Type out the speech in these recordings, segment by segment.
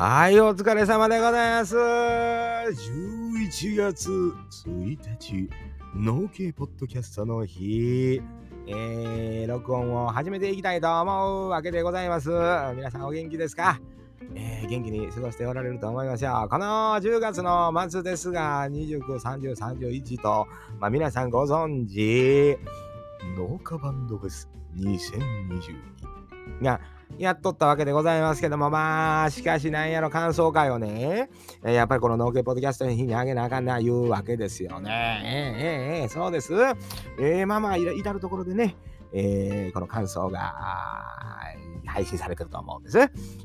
はい、お疲れ様でございます。11月1日、農系ポッドキャストの日、えー、録音を始めていきたいと思うわけでございます。皆さんお元気ですか？えー、元気に過ごしておられると思いますよ。この10月の末ですが、29、30、31と、まあ、皆さんご存知、農家バンドフェス2022が、やっとったわけでございますけども、まあ、しかしなんやろ感想会をね、やっぱりこの農家ポッドキャストの日にあげなあかんな言うわけですよね。ええええそうです。えー、まあまあ、至るところでね、えー、この感想が配信されてると思うんです。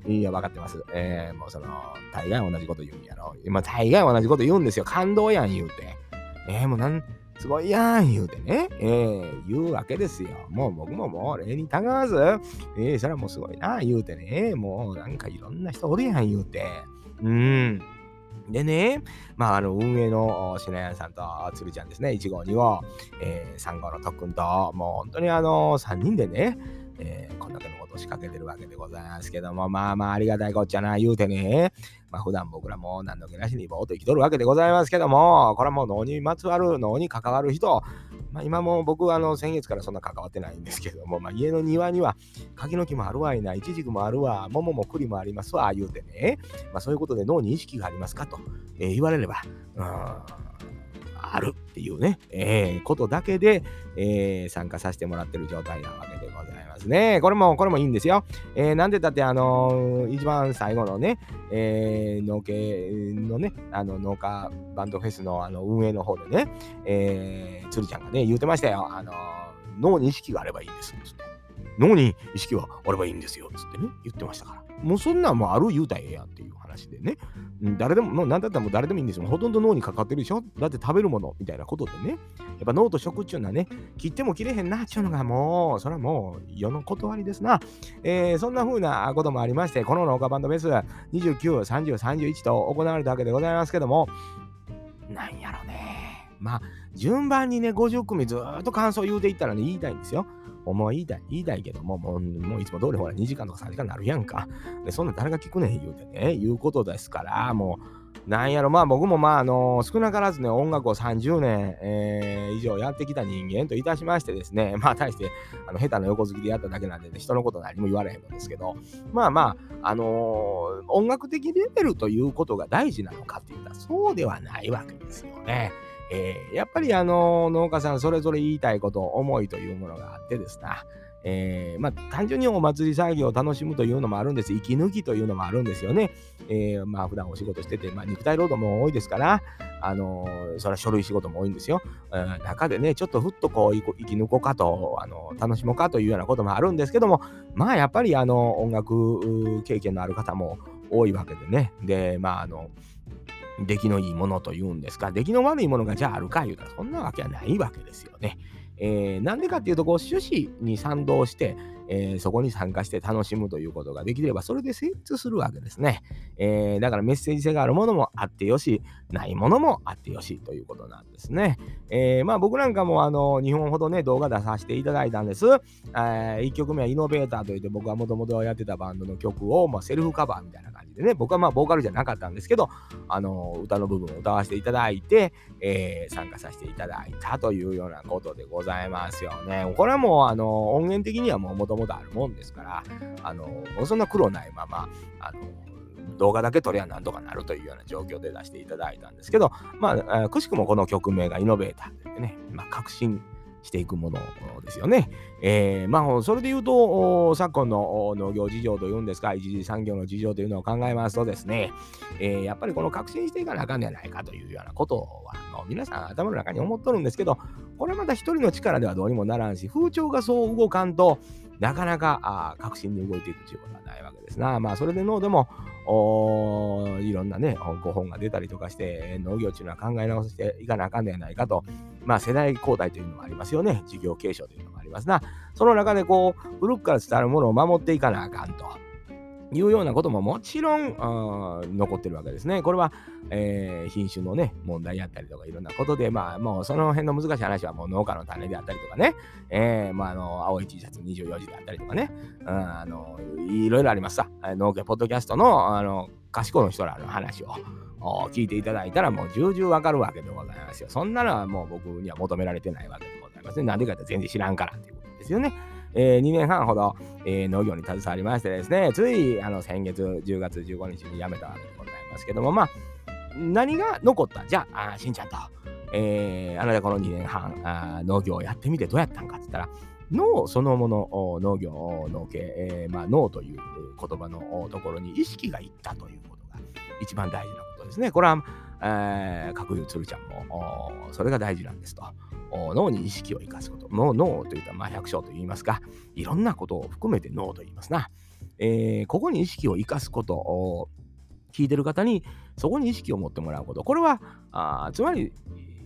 いや、分かってます。えー、もうその、大概同じこと言うんやろ。今、大概同じこと言うんですよ。感動やん言うて。えー、もうなん、すごいやん言うてね、えー、言うわけですよ。もう僕ももう礼にたがわず、えー、それはもうすごいな言うてね、もうなんかいろんな人おるやん言うて。うん。でね、まあ、あの、運営の品屋さんと鶴ちゃんですね、1号、2号、えー、3号の特訓と、もう本当にあの、3人でね、えー、こんだけのことを仕掛けてるわけでございますけども、まあまあありがたいこっちゃな、言うてね、まあ普段僕らも何の気なしにぼーっと生きとるわけでございますけども、これはもう脳にまつわる、脳に関わる人、まあ、今も僕はあの先月からそんな関わってないんですけども、まあ、家の庭には柿の木もあるわいな、イチジクもあるわ、桃も栗もありますわ、言うてね、まあ、そういうことで脳に意識がありますかと、えー、言われれば、うんあるっていうね、えー、ことだけで、えー、参加させてもらってる状態なわけでますね。これも、これもいいんですよ。えー、なんでだって、あのー、一番最後のね、えー、農家のね、あの農家バンドフェスのあの運営の方でね、えー、鶴ちゃんがね、言うてましたよ。あのー、脳に意識があればいいんです。つって。脳に意識はあればいいんですよ。つってね、言ってましたから。もうそんなんもある言うたらええやんっていう話でね。誰でも、なんだったらもう誰でもいいんですよ。ほとんど脳にかかってるでしょだって食べるものみたいなことでね。やっぱ脳と食っていうのはね、切っても切れへんなっちゅうのがもう、それはもう世の断りですな。えー、そんな風なこともありまして、この農家バンドベース29、30、31と行われたわけでございますけども、なんやろね。まあ、順番にね、50組ずっと感想言うていったらね、言いたいんですよ。思い言いたい、言いたいけども、もう、もういつも通りほら2時間とか3時間になるやんか。で、そんな誰が聞くねん言うてね、言うことですから、もう、なんやろ、まあ僕もまあ、あの少なからずね、音楽を30年、えー、以上やってきた人間といたしましてですね、まあ、対して、あの、下手な横好きでやっただけなんでね、人のこと何も言われへんのですけど、まあまあ、あのー、音楽的レベルということが大事なのかって言ったら、そうではないわけですよね。えー、やっぱりあの農家さんそれぞれ言いたいこと、思いというものがあってですな、えー、まあ、単純にお祭り作業を楽しむというのもあるんです。息抜きというのもあるんですよね。えー、まあ、普段お仕事してて、まあ、肉体労働も多いですから、あのー、それは書類仕事も多いんですよ。うん、中でね、ちょっとふっとこう、生き抜こうかと、あの楽しもうかというようなこともあるんですけども、まあ、やっぱりあの音楽経験のある方も多いわけでね。で、まあ、あの、出来のいいものというんですか、出来の悪いものがじゃああるか言うたらそんなわけはないわけですよね。えー、なんでかっていうと、こう趣旨に賛同して、えー、そこに参加して楽しむということができれば、それで成立するわけですね。えー、だからメッセージ性があるものもあってよし、ないものもあってよしということなんですね。えー、まあ僕なんかもあの2本ほどね、動画出させていただいたんです。え1曲目はイノベーターといって僕がもともとやってたバンドの曲を、まあ、セルフカバーみたいな感じでね、僕はまあボーカルじゃなかったんですけど、あの歌の部分を歌わせていただいて、え参加させていただいたというようなことでございますよね。これはもうあの音源的にはもともとあるもんですから、あのそんな苦労ないまま、あの動画だけ撮りゃなんとかなるというような状況で出していただいたんですけど、まあ、くしくもこの曲名がイノベーターでね、まあ、革新していくものですよね。えー、まあ、それで言うと、昨今の農業事情というんですか、一次産業の事情というのを考えますとですね、えー、やっぱりこの革新していかなあかんではないかというようなことは、あの皆さん頭の中に思っとるんですけど、これまた一人の力ではどうにもならんし、風潮がそう動かんとなかなかあ革新に動いていくということはないわけですな。まあ、それで脳でも、おいろんなね、ご本が出たりとかして、農業っていうのは考え直していかなあかんではないかと、まあ、世代交代というのもありますよね。事業継承というのもありますな。その中で、こう、古くから伝わるものを守っていかなあかんと。いうようなことももちろん残ってるわけですね。これは、えー、品種のね、問題やったりとかいろんなことで、まあもうその辺の難しい話はもう農家の種であったりとかね、えー、まああの、青い T シャツ24時であったりとかね、うん、あの、いろいろありますさ。農家ポッドキャストの、あの、賢い人らの話を聞いていただいたらもう重々わかるわけでございますよ。そんなのはもう僕には求められてないわけでございますね。なんでかって全然知らんからっていうことですよね。えー、2年半ほど、えー、農業に携わりましてですね、ついあの先月10月15日に辞めたわけでございますけども、まあ、何が残った？じゃあ、あしんちゃんと、えー、あなたこの2年半あ農業をやってみてどうやったんかって言ったら、脳そのもの、農業、農系、えー、まあ、脳という言葉のところに意識がいったということが一番大事なことですね。これは、えー、各有鶴ちゃんもそれが大事なんですと。脳に意識を生かすこと。脳というと、まあ、百姓と言いますか、いろんなことを含めて脳と言いますな。えー、ここに意識を生かすことを聞いてる方に、そこに意識を持ってもらうこと。これは、あつまり、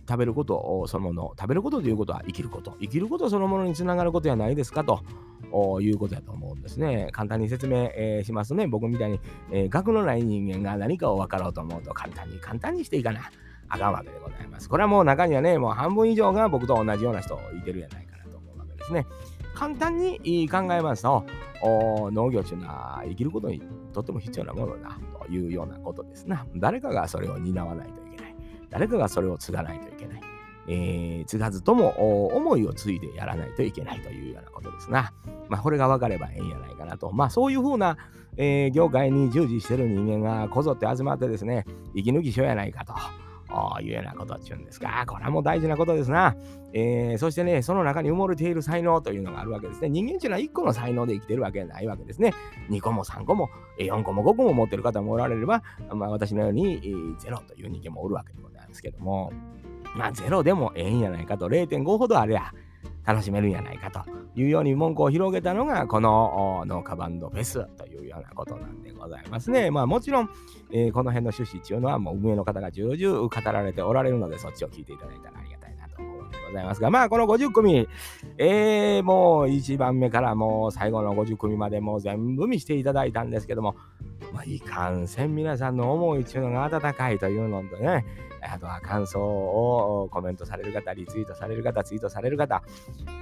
食べることそのもの、食べることということは生きること。生きることそのものにつながることじゃないですかということだと思うんですね。簡単に説明、えー、しますとね、僕みたいに、えー、学のない人間が何かを分かろうと思うと簡単に簡単にしていかな。あかんわけでございます。これはもう中にはね、もう半分以上が僕と同じような人いてるやないかなと思うわけですね。簡単に考えますと、農業というのは生きることにとっても必要なものだというようなことですな。誰かがそれを担わないといけない。誰かがそれを継がないといけない。えー、継がずとも思いを継いでやらないといけないというようなことですな。まあ、これが分かればええんやないかなと。まあ、そういうふうな、えー、業界に従事してる人間がこぞって集まってですね、息抜きしようやないかと。いうようなことって言うんですが、これはもう大事なことですな。えー、そしてね、その中に埋もれている才能というのがあるわけですね。人間っていうのは1個の才能で生きてるわけないわけですね。2個も3個も4個も5個も持ってる方もおられれば、まあ、私のように0という人間もおるわけでございますけども、まあ0でもええんやないかと、0.5ほどあれや。楽しめるんやないかというように文句を広げたのがこの農家バンドフェスというようなことなんでございますね。まあもちろん、えー、この辺の趣旨っていうのはもう運営の方が重々語られておられるのでそっちを聞いていただいたらありがたいなと思うのでございますがまあこの50組、えー、もう1番目からもう最後の50組までもう全部見していただいたんですけどもまあいかんせん皆さんの思いっていうのが温かいというのとねあとは感想をコメントされる方、リツイートされる方、ツイートされる方、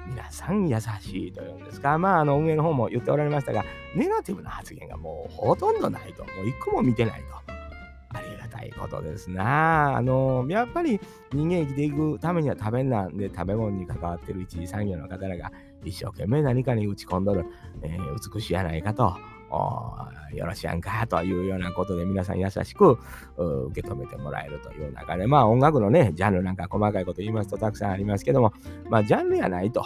皆さん優しいというんですか、まあ、あの運営の方も言っておられましたが、ネガティブな発言がもうほとんどないと、もう一個も見てないと。ありがたいことですな。あの、やっぱり人間生きていくためには食べんなんで、食べ物に関わってる一次産業の方らが一生懸命何かに打ち込んどる、えー、美しいやないかと。よろしやんかというようなことで皆さん優しく受け止めてもらえるという中で、まあ音楽のね、ジャンルなんか細かいこと言いますとたくさんありますけども、まあジャンルやないと。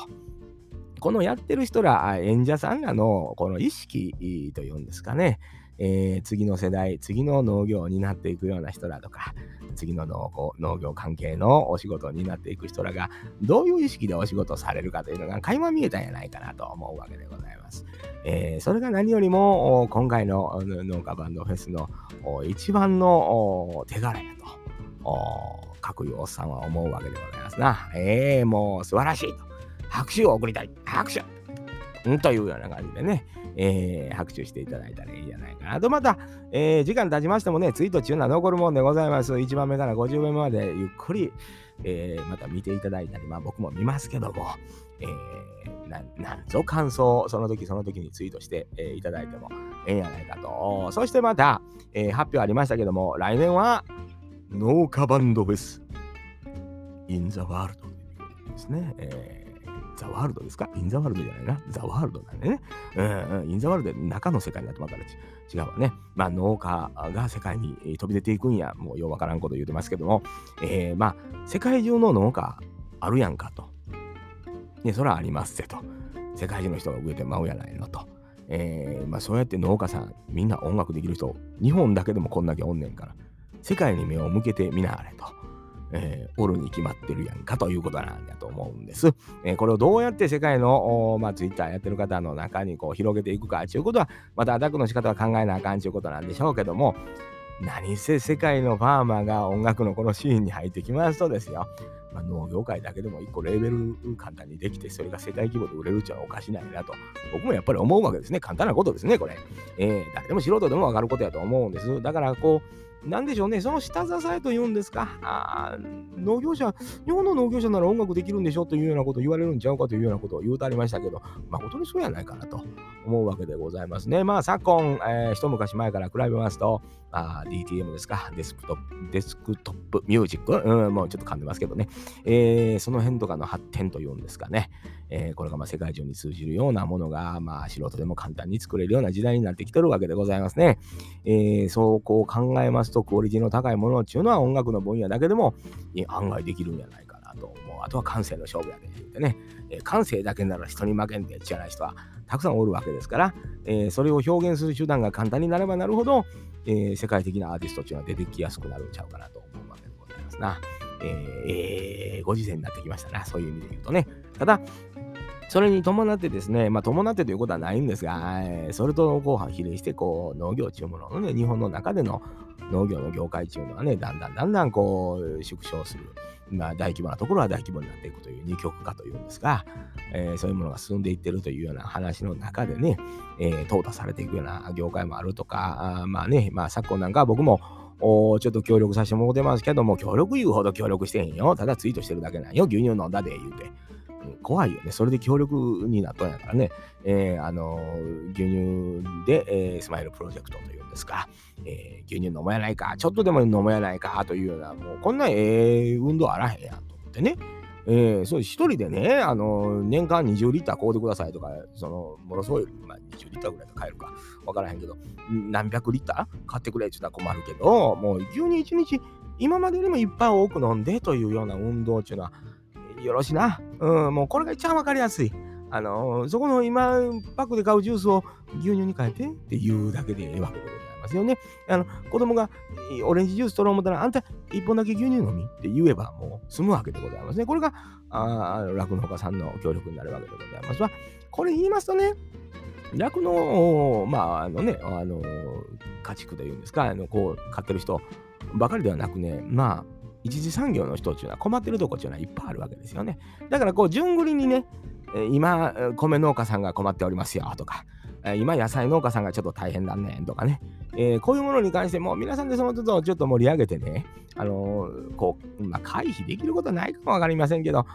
このやってる人ら、演者さんらのこの意識というんですかね、えー、次の世代、次の農業を担っていくような人らとか、次の農農業関係のお仕事になっていく人らが、どういう意識でお仕事されるかというのが垣間見えたんやないかなと思うわけでございます。えー、それが何よりも、今回の農家バンドフェスの一番の手柄やと、各いうおっさんは思うわけでございますな。えー、もう素晴らしいと。拍手を送りたい。拍手んというような感じでね、えー、拍手していただいたらいいんじゃないかなと。また、えー、時間経ちましてもね、ツイート中は残るもんでございます。1番目から50番目までゆっくり、えー、また見ていただいたり、まあ僕も見ますけども、えー、ななんぞ感想をその時その時にツイートして、えー、いただいてもええんやないかと。そしてまた、えー、発表ありましたけども、来年は農家バンドフェス in the world ですね。えーザワールドですか？インザワールドじゃないな。ザワールドなんでね。うん、インザワールドで中の世界になってまた違うわね。まあ農家が世界に飛び出ていくんや。もうようわからんこと言うてますけども。えー、まあ世界中の農家あるやんかと。ね、そらありますぜと。世界中の人が植えてまうやないのと。えー、まあそうやって農家さん、みんな音楽できる人、日本だけでもこんだけおんねんから、世界に目を向けてみなはれと。えー、おるに決まってるやんかということなんだと思うんです。えー、これをどうやって世界の、まあ、ツイッターやってる方の中にこう広げていくかということは、またアタックの仕方は考えなあかんということなんでしょうけども、何せ世界のファーマーが音楽のこのシーンに入ってきますとですよ、まあ、農業界だけでも1個レーベル簡単にできて、それが世界規模で売れるっていうのはおかしないなと、僕もやっぱり思うわけですね。簡単なことですね、これ。えー、誰でも素人でもわかることやと思うんです。だからこう、なんでしょうね、その下支えというんですか、あ農業者、日本の農業者なら音楽できるんでしょというようなことを言われるんちゃうかというようなことを言うてありましたけど、誠にそうやないかなと思うわけでございますね。まあ、昨今、えー、一昔前から比べますと、あ DTM ですか、デスクトップ、デスクトップミュージック、うん、もうちょっと噛んでますけどね、えー、その辺とかの発展というんですかね、えー、これがまあ世界中に通じるようなものが、まあ、素人でも簡単に作れるような時代になってきてるわけでございますね。えー、そうこう考えますと、クオリティの高いものっていうのは音楽の分野だけでも案外できるんじゃないかなと思う。あとは感性の勝負やで言ってね、えー、感性だけなら人に負けんでじゃない人はたくさんおるわけですから、えー、それを表現する手段が簡単になればなるほど、えー、世界的なアーティストっていうのは出てきやすくなるんちゃうかなと思うわけでございますな。えー、ご時世になってきましたな、そういう意味で言うとね。ただ、それに伴ってですね、まあ、伴ってということはないんですが、えー、それとこう比例して、こう、農業っていうもののね、日本の中での農業の業界っていうのはね、だんだんだんだんこう、縮小する。まあ、大規模なところは大規模になっていくという二極化というんですが、えー、そういうものが進んでいってるというような話の中でね、えー、淘汰されていくような業界もあるとか、あまあね、まあ昨今なんか僕も、おちょっと協力させてもらってますけども、協力言うほど協力してへんよ。ただツイートしてるだけなんよ。牛乳飲んだで言うて。怖いよね。それで協力になったんやからね。えー、あの、牛乳で、えー、スマイルプロジェクトというんですか、えー、牛乳飲もやないか、ちょっとでも飲もやないかというような、もうこんなええ運動あらへんやんと思ってね。えー、そう一人でね、あの年間20リッター買うてくださいとか、そのものすごい、まあ、20リッターぐらいで買えるか分からへんけど、何百リッター買ってくれって言ったら困るけど、もう牛乳1日、今までよりもいっぱい多く飲んでというような運動っていうのは、よろしな。うん、もうこれが一番わかりやすい。あのー、そこの今、パックで買うジュースを牛乳に変えてっていうだけでええわけでございますよね。あの、子供がオレンジジュース取ろう思ったら、あんた一本だけ牛乳飲みって言えばもう済むわけでございますね。これが、あ酪農家さんの協力になるわけでございますわ。これ言いますとね、酪農、まあ、あのね、あの、家畜というんですか、あの、こう、飼ってる人ばかりではなくね、まあ、一次産業の人っていうのは困ってるとこっていうのはいっぱいあるわけですよね。だからこう順繰りにね、今米農家さんが困っておりますよとか、今野菜農家さんがちょっと大変だねとかね、えー、こういうものに関しても皆さんでその都度ちょっと盛り上げてね、あのー、こう、まあ、回避できることはないかもわかりませんけど、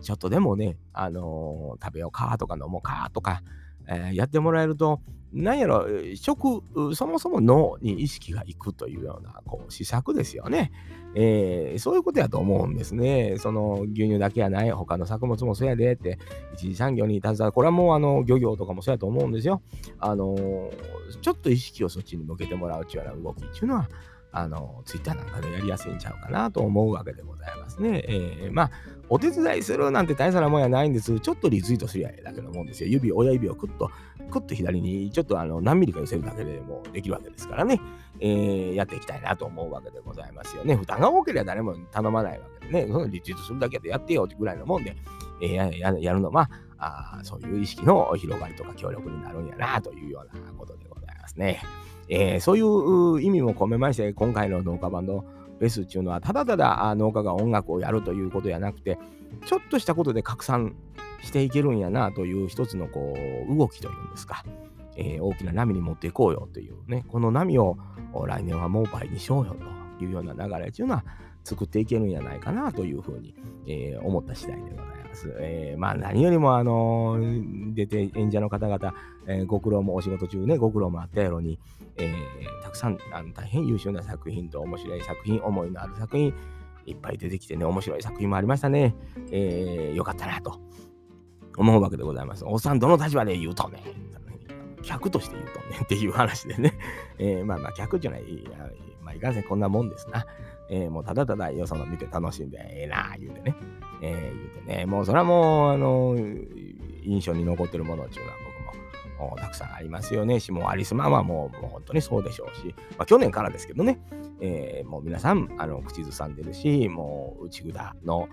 ちょっとでもね、あのー、食べようかとか飲もうかとか、えー、やってもらえると、なんやろ、食、そもそも脳に意識がいくというような、こう、施策ですよね。えー、そういうことやと思うんですね。その牛乳だけやない、他の作物もそうやでって、一次産業に携わる、これはもうあの漁業とかもそうやと思うんですよ。あのー、ちょっと意識をそっちに向けてもらうというような動きっていうのは、あの、ツイッターなんかでやりやすいんちゃうかなと思うわけでございますね。えー、まあ、お手伝いするなんて大差なもんやないんです。ちょっとリツイートすりゃええだけのもんですよ。指、親指をクッと、クッと左にちょっとあの何ミリか寄せるだけでもできるわけですからね。えー、やっていきたいなと思うわけでございますよね。負担が多ければ誰も頼まないわけでね。そのリツイートするだけでやってよってぐらいのもんで、えー、ややるのは、あそういう意識の広がりとか協力になるんやなというようなことでございますね。えー、そういう意味も込めまして、今回の農家バンドフェスっていうのは、ただただ農家が音楽をやるということじゃなくて、ちょっとしたことで拡散していけるんやなという一つのこう動きというんですか、えー、大きな波に持っていこうよというね、この波を来年はもう倍にしようよというような流れっていうのは作っていけるんやないかなというふうに、えー、思った次第でございます。えー、まあ何よりもあのー、出て演者の方々、えー、ご苦労もお仕事中ね、ご苦労もあったやろに、えー、たくさんあの大変優秀な作品と面白い作品、思いのある作品、いっぱい出てきてね、面白い作品もありましたね。えー、よかったなと思うわけでございます。おっさん、どの立場で言うとね、客として言うとねっていう話でね、えー、まあまあ客じゃない、まあいかんせんこんなもんですな。えー、もうただただよその見て楽しんでええな言うてね、えー、言うてね、もうそれはもう、あの、印象に残ってるものっていうのは僕もたくさんありますよね。し、もうアリスマンはもうもう本当にそうでしょうし、まあ、去年からですけどね、えー、もう皆さんあの口ずさんでるし、もう内札の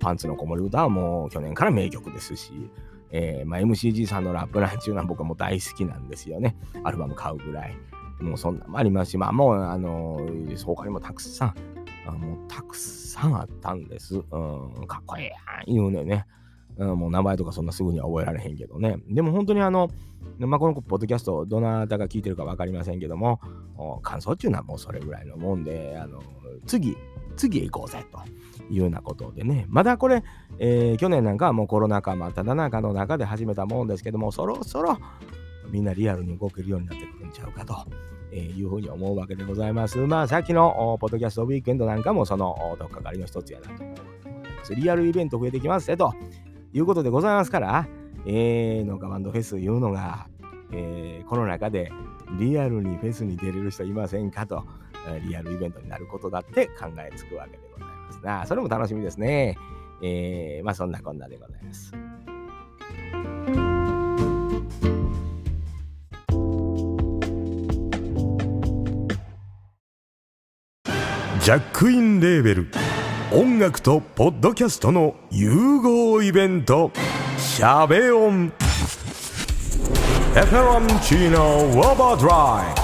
パンツの子守歌はもう去年から名曲ですし、えーまあ、MCG さんのラップランチューは僕はもう大好きなんですよね。アルバム買うぐらい。もうそんなもありますし、まあもう、あのー、他にもたくさん、あもうたくさんあったんです。うん、かっこいいやん言うねね。うん、もう名前とかそんなすぐには覚えられへんけどね。でも本当にあの、まあ、このポッドキャスト、どなたが聞いてるか分かりませんけども、感想っていうのはもうそれぐらいのもんで、あの次、次行こうぜというようなことでね、まだこれ、えー、去年なんかはもうコロナ禍真っ只中の中で始めたもんですけども、そろそろみんなリアルに動けるようになってくるんちゃうかと。え、いうふうに思うわけでございます。まあ、さっきのポッドキャストウィークエンドなんかもそのどっかかりの一つやなと思う。リアルイベント増えてきますねということでございますから、えー、農家バンドフェスいうのが、えー、この中でリアルにフェスに出れる人いませんかと、リアルイベントになることだって考えつくわけでございますな。それも楽しみですね。えー、まあそんなこんなでございます。ジャックインレーベル音楽とポッドキャストの融合イベント「シャベオン」「エフェロンチーノウォーバードライ」「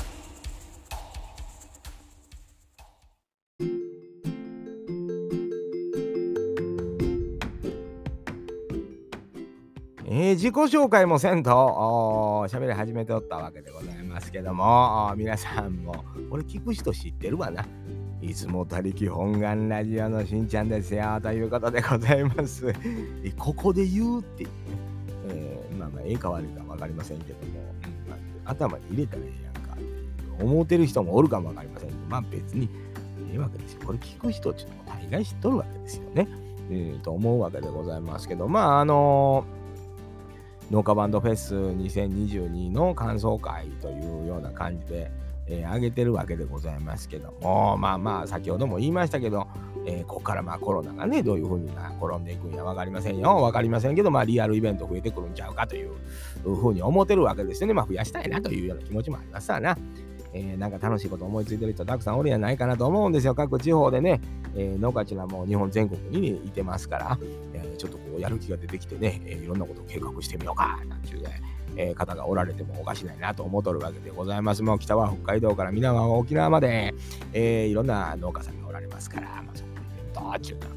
ー、自己紹介もせんと喋り始めておったわけでございますけども皆さんも俺聞く人知ってるわないつも他力本願ラジオのしんちゃんですよということでございます。ここで言うっていうね、えー、まあまあ、ええか悪いか分かりませんけども、まあ、頭に入れたらええやんか思ってる人もおるかも分かりませんけど、まあ別にええわけですよ。これ聞く人っていうのも大概知っとるわけですよね。えー、と思うわけでございますけど、まああのー、農家バンドフェス2022の感想会というような感じで、えー、上げてるわけでございますけども、まあまあ、先ほども言いましたけど、えー、ここからまあコロナがね、どういうふうに転んでいくんや分かりませんよ。分かりませんけど、まあリアルイベント増えてくるんちゃうかというふうに思ってるわけですよね。まあ増やしたいなというような気持ちもありますわな。えー、なんか楽しいこと思いついてる人たくさんおるんじゃないかなと思うんですよ。各地方でね、えー、農家地はも日本全国に、いてますから、ちょっとこうやる気が出てきてね、え、いろんなことを計画してみようか、なんていうね、え、方がおられてもおかしないなと思っとるわけでございます。もう北は北海道から南は沖縄まで、え、いろんな農家さんがおられますから、まあ、そこにどっちゅうのが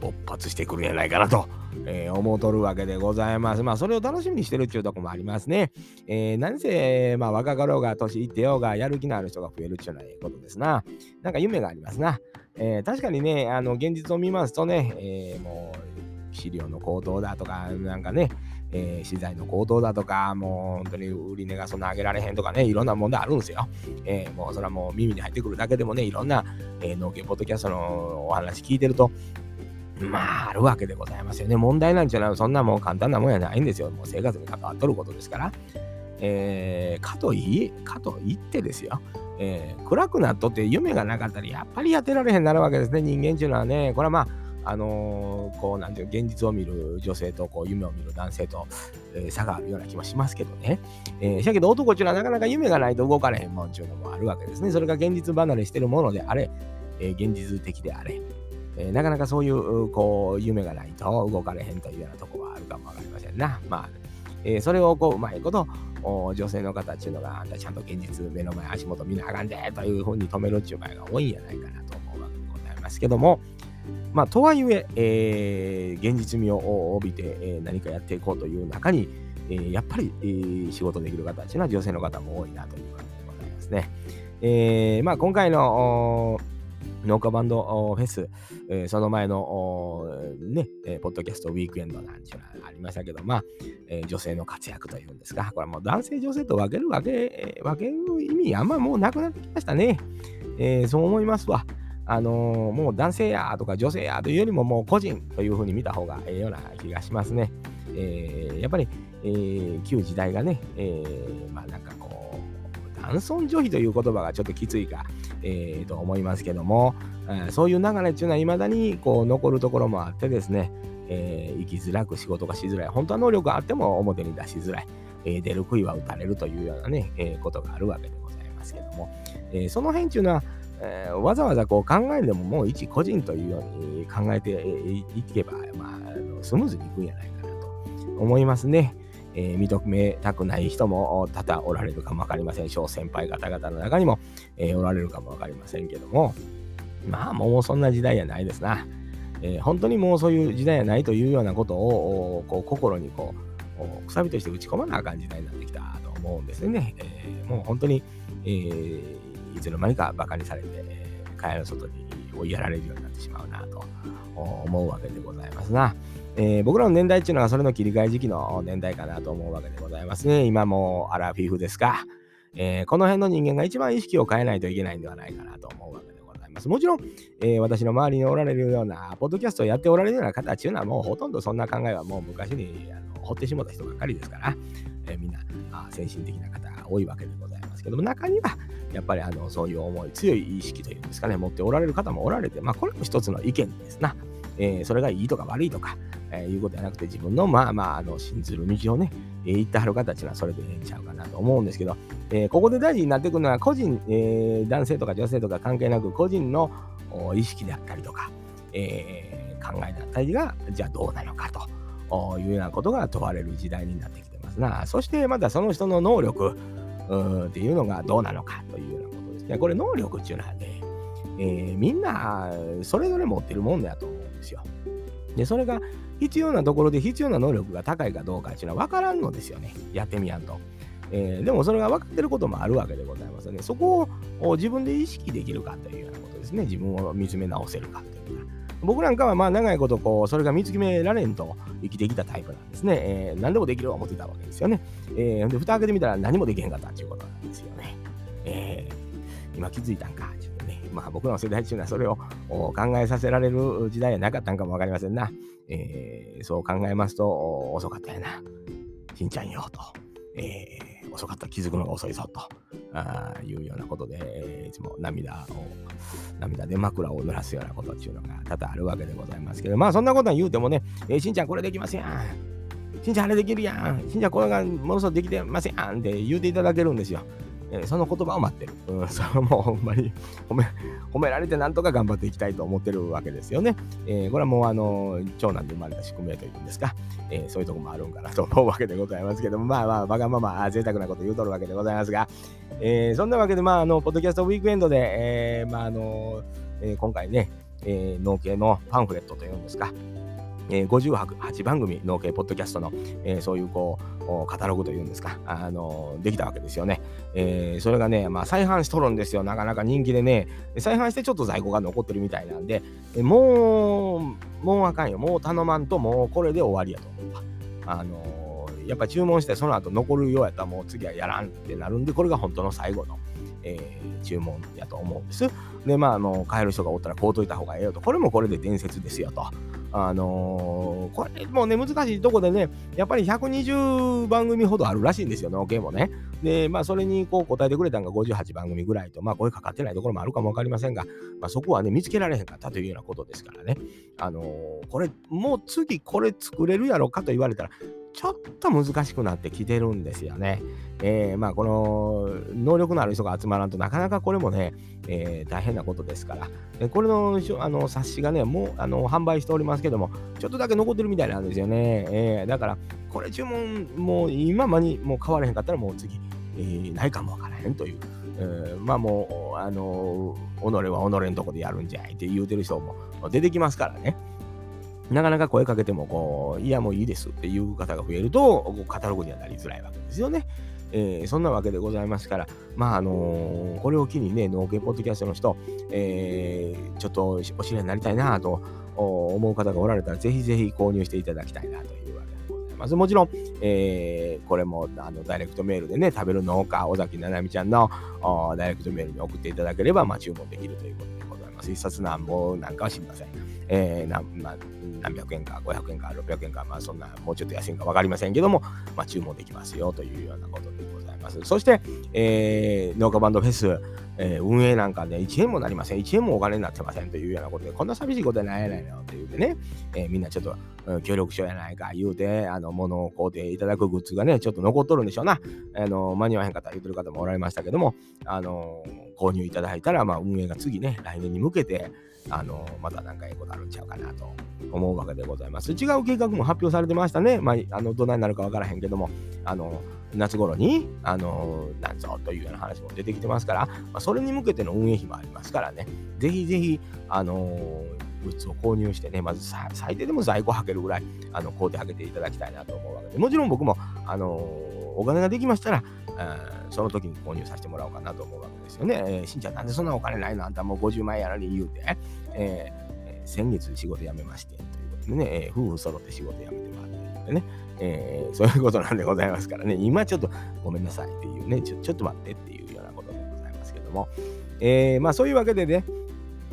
勃発してくるんじゃないかなと。えー、思うとるわけでございます。まあ、それを楽しみにしてるっていうとこもありますね。えー、何せ、まあ、若かろうが、年いってようが、やる気のある人が増えるっていうのはええことですな。なんか夢がありますな。えー、確かにね、あの、現実を見ますとね、えー、もう、飼料の高騰だとか、なんかね、えー、資材の高騰だとか、もう本当に売り値がそんな上げられへんとかね、いろんな問題あるんですよ。えー、もうそれはもう耳に入ってくるだけでもね、いろんな、えー、農業ポッドキャストのお話聞いてると、まあ、あるわけでございますよね。問題なんじゃない、そんなもう簡単なもんやないんですよ。もう生活に関わっとることですから。えー、かといい、かといってですよ。えー、暗くなっとって夢がなかったらやっぱりやってられへんなるわけですね。人間っていうのはね、これはまあ、あのー、こう、なんていう、現実を見る女性と、こう、夢を見る男性と、えー、差があるような気もしますけどね。えー、しけど男っていうのはなかなか夢がないと動かれへんもんっていうのもあるわけですね。それが現実離れしてるものであれ、え現実的であれ、えなかなかそういう、こう、夢がないと動かれへんというようなとこはあるかもわかりませんな。まあ、えそれをこう、うまいこと、女性の方っていうのが、あんたちゃんと現実、目の前、足元見なあかんで、というふうに止めるっていう場合が多いんじゃないかなと思うわけでございますけども、まあ、とはいええー、現実味を帯びて、えー、何かやっていこうという中に、えー、やっぱり、えー、仕事できる方というのは女性の方も多いなという感じでございますね。えーまあ、今回の農家バンドフェス、えー、その前のね、えー、ポッドキャストウィークエンドなんていうのはありましたけど、まあ、えー、女性の活躍というんですか、これはもう男性、女性と分けるわけ、分ける意味あんまもうなくなってきましたね。えー、そう思いますわ。あのー、もう男性やとか女性やというよりももう個人というふうに見た方がええような気がしますね。えー、やっぱり、えー、旧時代がね、えー、まあなんかこう、男尊女卑という言葉がちょっときついか、えー、と思いますけども、えー、そういう流れっていうのはいまだにこう残るところもあってですね、えー生きづらく仕事がしづらい。本当は能力があっても表に出しづらい。えー出る杭は打たれるというようなね、えーことがあるわけでございますけども、えーその辺っていうのは、えーわざわざこう考えでももう一個人というように考えていけば、まあ、スムーズにいくんじゃないかなと思いますね。えー認めたくない人も多々おられるかもわかりません。小先輩方々の中にも、えーおられるかもわかりませんけども、まあもうそんな時代やないですな。えー本当にもうそういう時代やないというようなことをこう心にこうくさびとして打ち込まなあかん時代になってきたと思うんですよね。えーもう本当に、えーいつの間にかバカにされて、えー、蚊帳の外に追いやられるようになってしまうなと思うわけでございますな。えー僕らの年代っていうのはそれの切り替え時期の年代かなと思うわけでございますね。今もアラフィフですか。えーこの辺の人間が一番意識を変えないといけないんではないかなと思うわけでございます。もちろん、えー私の周りにおられるような、ポッドキャストをやっておられるような方っていうのはもうほとんどそんな考えはもう昔にあの掘ってしまった人ばっかりですから、えーみんなあ先進的な方が多いわけでございますけども、中にはやっぱりあのそういう思い、強い意識というんですかね、持っておられる方もおられて、まあこれも一つの意見ですな。えーそれがいいとか悪いとか、えーいうことじゃなくて自分のまあまああの信ずる道をね、えー行ってはる方っていうのはそれでええんちゃうかなと思うんですけど、えーここで大事になってくるのは個人、え男性とか女性とか関係なく個人の意識であったりとか、え考えだったりがじゃあどうなのかというようなことが問われる時代になってきてますな。そしてまたその人の能力うんっていうのがどうなのかというようなことですね。これ能力っていうのはね、えーみんなそれぞれ持ってるもんだと思うんですよ。で、それが必要なところで必要な能力が高いかどうかっていうのは分からんのですよね。やってみやんと。えーでもそれが分かってることもあるわけでございますよね。そこを自分で意識できるかというようなことですね。自分を見つめ直せるかという。僕なんかはまあ長いことこうそれが見つめられんと生きてきたタイプなんですね。えー何でもできると思ってたわけですよね。えーで、蓋開けてみたら何もできへんかったっていうことなんですよね。えー今気づいたんかっていうね。まあ僕らの世代っていうのはそれを考えさせられる時代はなかったんかもわかりませんな。えーそう考えますと遅かったやな。しんちゃんよと。えー遅かった気づくのが遅いぞと。あいうようなことで、いつも涙を涙で枕を濡らすようなことっていうのが多々あるわけでございますけど。まあそんなことは言うてもね、えーしんちゃんこれできますやん。しんちゃんあれできるやん。しんちゃんこれがものすごくできてますやんって言うていただけるんですよ。えーその言葉を待ってる。うん、それはもうほんまに 褒め褒められてなんとか頑張っていきたいと思ってるわけですよね。えーこれはもうあの長男で生まれた宿命というんですか、えーそういうとこもあるんかなと思うわけでございますけども、まあまあ、わがまま贅沢なこと言うとるわけでございますが、えーそんなわけで、まあ、あの、ポッドキャストウィークエンドで、えーまあ、あの、えー今回ね、えー農系のパンフレットというんですか、えー58番組農系ポッドキャストの、えーそういうこうカタログというんですか、あのできたわけですよね。えーそれがね、まあ、再販しとるんですよ。なかなか人気でね、再販してちょっと在庫が残ってるみたいなんで、えもう、もうあかんよ。もう頼まんと、もうこれで終わりやと思うわ。あのやっぱ注文してその後残るようやったらもう次はやらんってなるんで、これが本当の最後の、えー注文やと思うんです。で、まあ、あの、買える人がおったら買うといた方がええよと。これもこれで伝説ですよと。あのーこれもうね、難しいとこでね、やっぱり120番組ほどあるらしいんですよ、農系もね。で、まあ、それにこう答えてくれたのが58番組ぐらいと、まあ、声かかってないところもあるかもわかりませんが、まあ、そこはね、見つけられへんかったというようなことですからね。あのーこれ、もう次これ作れるやろかと言われたら、ちょっと難しくなってきてるんですよね。えーまあ、この能力のある人が集まらんとなかなかこれもね、えー大変なことですから。でこれのあの冊子がね、もうあの販売しておりますけども、ちょっとだけ残ってるみたいなんですよね。えーだから、これ注文、もう今間にもう買われへんかったらもう次、えーないかもわからへんという。えーまあもう、あの己は己のとこでやるんじゃいって言うてる人も出てきますからね。なかなか声かけてもこう、いやもういいですっていう方が増えると、カタログにはなりづらいわけですよね。えーそんなわけでございますから、まああのーこれを機にね、農系ポッドキャストの人、えーちょっとお知り合いになりたいなと思う方がおられたら、ぜひぜひ購入していただきたいなというわけでございます。もちろん、えーこれもあのダイレクトメールでね、食べる農家、尾崎ななみちゃんのおダイレクトメールに送っていただければ、まあ、注文できるということでございます。一冊何本なんかは知りません。えーなまあ、何百円か500円か600円か、まあそんなもうちょっと安いんか分かりませんけども、まあ、注文できますよというようなことでございます。そして、えー農家バンドフェス、えー、運営なんかで、1円もなりません、1円もお金になってませんというようなことで、こんな寂しいことはないやないのって言うてね、えー、みんなちょっと、うん、協力しようやないか言うて、あの、物を買うていただくグッズがね、ちょっと残っとるんでしょうな。あの、間に合わへんかった言うてる方もおられましたけども、あの、購入いただいたら、まあ、運営が次ね、来年に向けて、あの、また何かええことあるんちゃうかなと思うわけでございます。違う計画も発表されてましたね。まあ、あの、どないなるかわからへんけども、あの、夏頃に、あの、なんぞというような話も出てきてますから、まあ、それに向けての運営費もありますからね、ぜひぜひ、あのグッズを購入してね、まず最低でも在庫をはけるぐらい、あの、買うてあげていただきたいなと思うわけで、もちろん僕も、あのお金ができましたら、その時に購入させてもらおうかなと思うわけですよね。えー、しんちゃん、なんでそんなお金ないの？あんたもう50万円やのに言うて、えー、先月仕事辞めまして、ということでね、えー、夫婦揃って仕事辞めてもらってね、えー、そういうことなんでございますからね、今ちょっとごめんなさいっていうね、ちょちょっと待ってっていうようなことでございますけども、えー、まあそういうわけでね、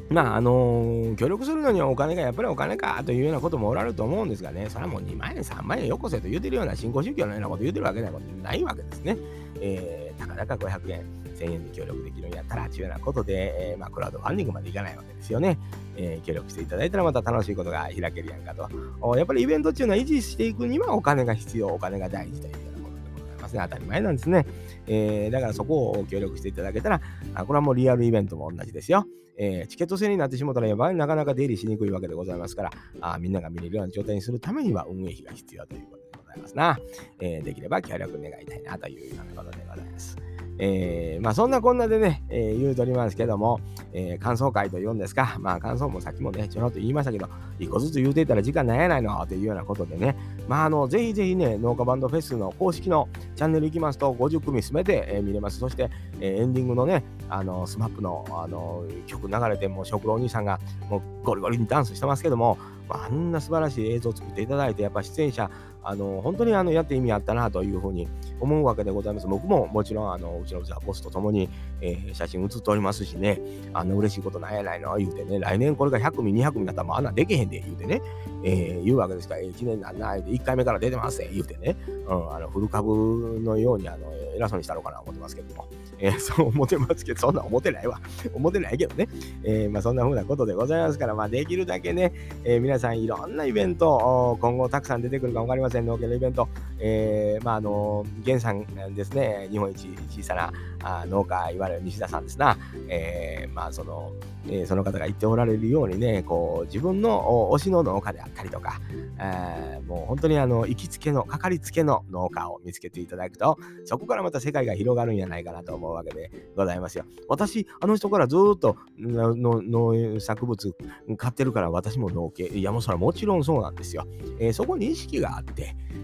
まあ、あのー、協力するのにはお金がやっぱりお金かというようなこともおられると思うんですがね、それはもう2万円、3万円よこせと言うてるような新興宗教のようなこと言うてるわけないないわけですね。えー、たかだか500円、1000円で協力できるんやったら、というようなことで、えー、まあ、クラウドファンディングまでいかないわけですよね。えー、協力していただいたらまた楽しいことが開けるやんかと。やっぱりイベントっていうのは維持していくにはお金が必要、お金が大事というようなことでございますね。当たり前なんですね。えー、だからそこを協力していただけたら、あこれはもうリアルイベントも同じですよ。えー、チケット制になってしまったらやばいなかなか出入りしにくいわけでございますから、あみんなが見れるような状態にするためには運営費が必要ということでございますな。えー、できれば協力願いたいなというようなことでございます。えー、まあそんなこんなでね、えー、言うとりますけども、えー、感想会と言うんですか、まあ感想もさっきもね、ちょろっと言いましたけど、一個ずつ言うていたら時間ないやないのというようなことでね、まああの、ぜひぜひね、農家バンドフェスの公式のチャンネル行きますと、50組すべて、えー、見れます。そして、えー、エンディングのね、あの、スマップの、あの、曲流れて、もう食郎お兄さんがもうゴリゴリにダンスしてますけども、あんな素晴らしい映像を作っていただいて、やっぱ出演者、あの本当にあのやって意味あったなというふうに思うわけでございます。僕ももちろんあのうちのボスと共に、えー、写真写っておりますしね、あの嬉しいことなんやないの言うてね、来年これが100組、200組だったらもうあんなできへんで言うてね、えー、言うわけですから、1年なんない、1回目から出てます言うてね、うん、あのフル株のようにあの偉そうにしたのかな思ってますけども。えー、そう思ってますけど、そんな思ってないわ。思ってないけどね。え、まあ、そんな風なことでございますから、まあ、できるだけね、え、皆さんいろんなイベント、今後たくさん出てくるか分かりません、農家のイベント。えー、まあ、あの、源さんですね、日本一小さなあ農家、いわゆる西田さんですな。えー、まあ、その、えー、その方が言っておられるようにね、こう、自分の推しの農家であったりとか、えー、もう本当にあの、行きつけの、かかりつけの農家を見つけていただくと、そこからまた世界が広がるんじゃないかなと思うわけでございますよ。私、あの人からずっと農作物買ってるから私も農家、いやもうそれはもちろんそうなんですよ。えー、そこに意識があって、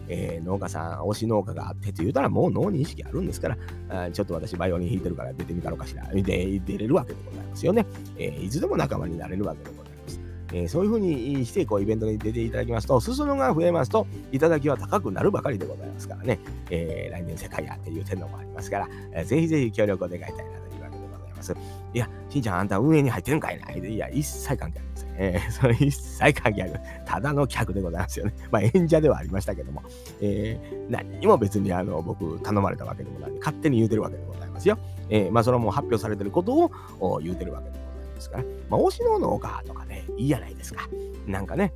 えー、農家さん、推し農家があってって言うたらもう脳に意識あるんですから、あちょっと私バイオリン弾いてるから出てみたのかしら、で出れるわけでございますよね。えー、いつでも仲間になれるわけでございます。えー、そういうふうにしてこうイベントに出ていただきますと、裾野が増えますと、いただきは高くなるばかりでございますからね、えー、来年世界やっていう点のもありますから、えー、ぜひぜひ協力を願いたいなというわけでございます。いや、しんちゃん、あんた運営に入ってるんかいないや、一切関係ありません。えー、それ一切関係ありません。ただの客でございますよね。まあ、演者ではありましたけども、えー、何にも別にあの僕頼まれたわけでもない勝手に言うてるわけでございますよ。えー、まあ、それはもう発表されてることを言うてるわけでございますから、まあ、推しの農家とかね、いいじゃないですか。なんかね、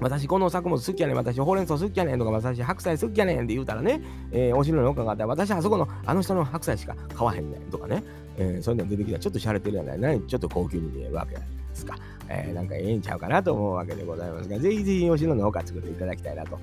私この作物好きやねん、私ほうれん草好きやねんとか、私白菜好きやねんって言うたらね、えー、お城の農家があったら、私あそこのあの人の白菜しか買わへんねんとかね、えー、そういうの出てきたらちょっと洒落てるやない、ちょっと高級に見えるわけですか。えー、なんかええんちゃうかなと思うわけでございますが、ぜひぜひ推しの農家作っていただきたいなと、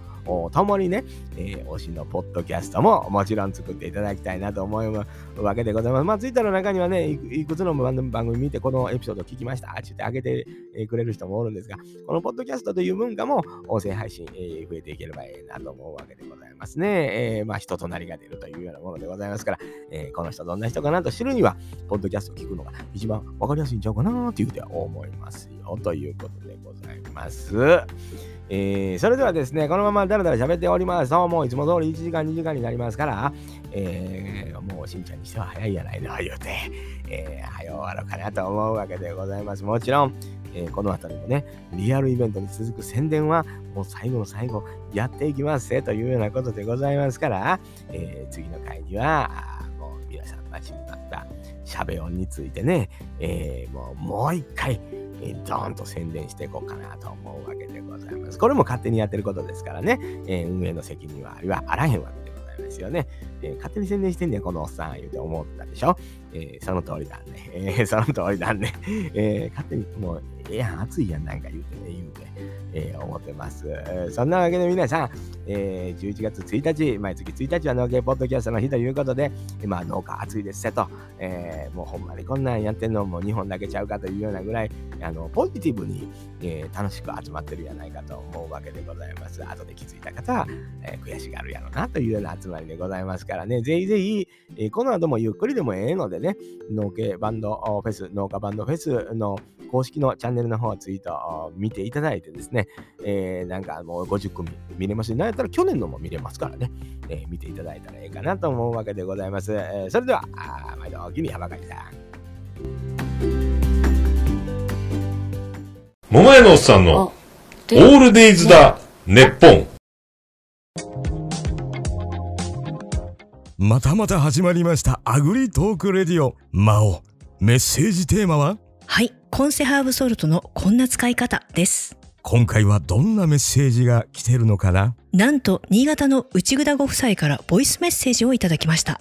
ともにね、えー、推しのポッドキャストももちろん作っていただきたいなと思うわけでございます。まあ、ツイッターの中にはね、いくつの番組見てこのエピソード聞きましたって言ってあげてくれる人もおるんですが、このポッドキャストという文化も音声配信、えー、増えていければいいなと思うわけでございますね。えー、まあ、人となりが出るというようなものでございますから、えー、この人どんな人かなと知るには、ポッドキャストを聞くのが一番わかりやすいんちゃうかなっていうふうには思いますよ。ということでございます。えー、それではですね、このままだらだら喋っておりますと、もういつも通り1時間、2時間になりますから、えー、もうしんちゃんにしては早いやないの、言うて、えー、早終わろうかなと思うわけでございます。もちろん、えー、この辺りもね、リアルイベントに続く宣伝は、もう最後の最後、やっていきますというようなことでございますから、えー、次の回には、もう皆さん待ちになったしゃべ音についてね、えー、もうもう一回、えー、ドーンと宣伝していこうかなと思うわけでございます。これも勝手にやってることですからね、えー、運営の責任はありはあらへんわけでございますよね。えー、勝手に宣伝してんねん、このおっさん、言うて思ったでしょ。えー、その通りだね。えー、その通りだね。えー、勝手に、もう、ええやん、暑いやん、なんか言うてね、言うて。えー、思ってます。そんなわけで皆さん、えー、11月1日、毎月1日は農芸ポッドキャストの日ということで、今、農家暑いですせと、えー、もうほんまにこんなんやってんのもう日本だけちゃうかというようなぐらい、あの、ポジティブに、えー、楽しく集まってるやないかと思うわけでございます。後で気づいた方は、えー、悔しがるやろなというような集まりでございますからね、ぜひぜひ、えー、この後もゆっくりでもええのでね、農系バンドフェス、農家バンドフェスの公式のチャンネルの方ツイートを見ていただいてですね、えー、なんかもう50組見れますし、なんやったら去年のも見れますからね、えー、見ていただいたらええかなと思うわけでございます。えー、それでは、あ毎度おきに山狩さん。桃屋のおっさんのオールデイズだ、ネッポン。またまた始まりましたアグリトークレディオ魔王メッセージテーマは？はいコンセハーブソルトのこんな使い方です今回はどんなメッセージが来てるのかな？なんと新潟の内ぐだご夫妻からボイスメッセージをいただきました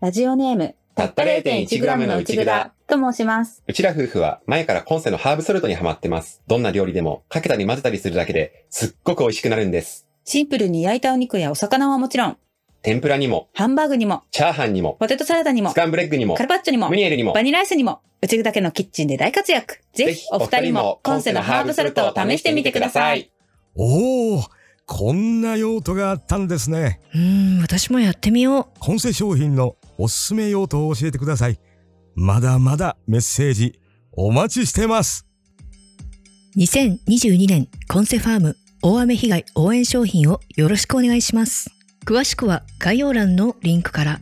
ラジオネームたった 0.1g の内ぐだと申します。うちら夫婦は前からコンセのハーブソルトにハマってます。どんな料理でもかけたり混ぜたりするだけですっごく美味しくなるんです。シンプルに焼いたお肉やお魚はもちろん、天ぷらにも、ハンバーグにも、チャーハンにも、ポテトサラダにもス、カンブレッグにもカ、ルパッチョにもム、ニエルにもバ、ニラアイスにも、うちぐだけのキッチンで大活躍。ぜひお二人もコンセのハーブソルトを試してみてください。。おおこんな用途があったんですねうーん私もやってみようコンセ商品のおすすめ用途を教えてくださいまだまだメッセージお待ちしてます2022年コンセファーム大雨被害応援商品をよろしくお願いします詳しくは概要欄のリンクから